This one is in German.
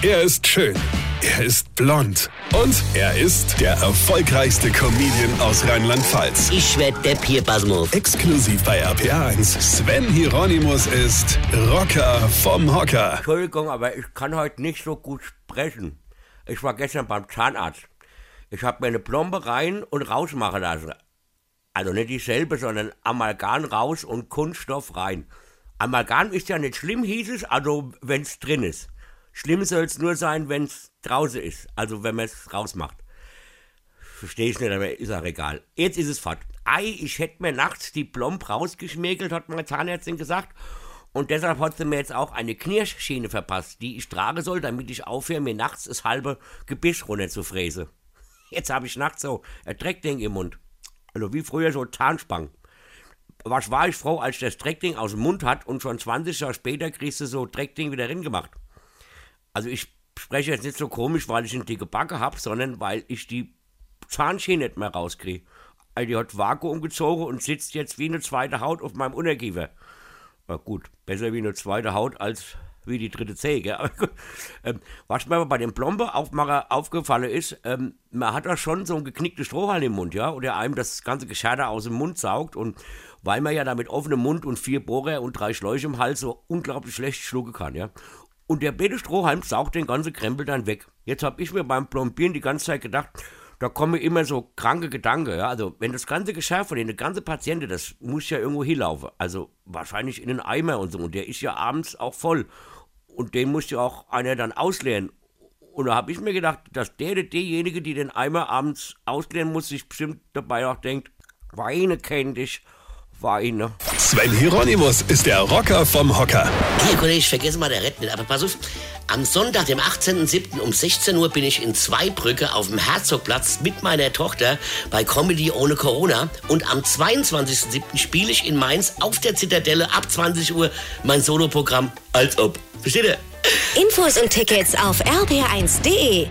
Er ist schön. Er ist blond. Und er ist der erfolgreichste Comedian aus Rheinland-Pfalz. Ich werd der Pierpasmus. Exklusiv bei RPA1. Sven Hieronymus ist Rocker vom Hocker. Entschuldigung, aber ich kann heute nicht so gut sprechen. Ich war gestern beim Zahnarzt. Ich habe mir eine Plombe rein und rausmachen lassen. Also nicht dieselbe, sondern Amalgam raus und Kunststoff rein. Amalgam ist ja nicht schlimm, hieß es, also wenn's drin ist. Schlimm soll es nur sein, wenn's draußen ist, also wenn man es rausmacht. Verstehe ich nicht, aber ist auch egal. Jetzt ist es fort. Ei, ich hätte mir nachts die Plomb rausgeschmägelt, hat meine Zahnärztin gesagt. Und deshalb hat sie mir jetzt auch eine Knirschschiene verpasst, die ich tragen soll, damit ich aufhöre, mir nachts das halbe Gebiss runter zu fräsen. Jetzt habe ich nachts so ein Dreckding im Mund. Also wie früher so Zahnspangen. Was war ich froh, als ich das Dreckding aus dem Mund hat und schon 20 Jahre später kriegst du so Dreckding wieder drin gemacht. Also ich spreche jetzt nicht so komisch, weil ich eine dicke Backe habe, sondern weil ich die Zahnschiene nicht mehr rauskriege. Also die hat Vakuum gezogen und sitzt jetzt wie eine zweite Haut auf meinem Unterkiefer. Na gut, besser wie eine zweite Haut als wie die dritte Zehe. Ähm, was mir aber bei dem Plombe-Aufmacher aufgefallen ist, ähm, man hat da schon so ein geknicktes Strohhalm im Mund, ja, oder einem das ganze Geschirr aus dem Mund saugt und weil man ja da mit offenem Mund und vier Bohrer und drei Schläuche im Hals so unglaublich schlecht schlucken kann, ja. Und der blöde Strohhalm saugt den ganzen Krempel dann weg. Jetzt habe ich mir beim Plombieren die ganze Zeit gedacht, da kommen immer so kranke Gedanken. Ja? Also, wenn das ganze Geschirr von den ganzen Patienten, das muss ja irgendwo hinlaufen. Also, wahrscheinlich in den Eimer und so. Und der ist ja abends auch voll. Und den muss ja auch einer dann ausleeren. Und da habe ich mir gedacht, dass der derjenige, die den Eimer abends ausleeren muss, sich bestimmt dabei auch denkt, Weine kennt dich, Weine. Sven Hieronymus ist der Rocker vom Hocker. Hier, Kollege, ich vergesse mal der Rett nicht, aber pass auf. Am Sonntag, dem 18.07. um 16 Uhr bin ich in Zweibrücke auf dem Herzogplatz mit meiner Tochter bei Comedy ohne Corona. Und am 22.07. spiele ich in Mainz auf der Zitadelle ab 20 Uhr mein Soloprogramm Als ob. Versteht ihr? Infos und Tickets auf rb1.de.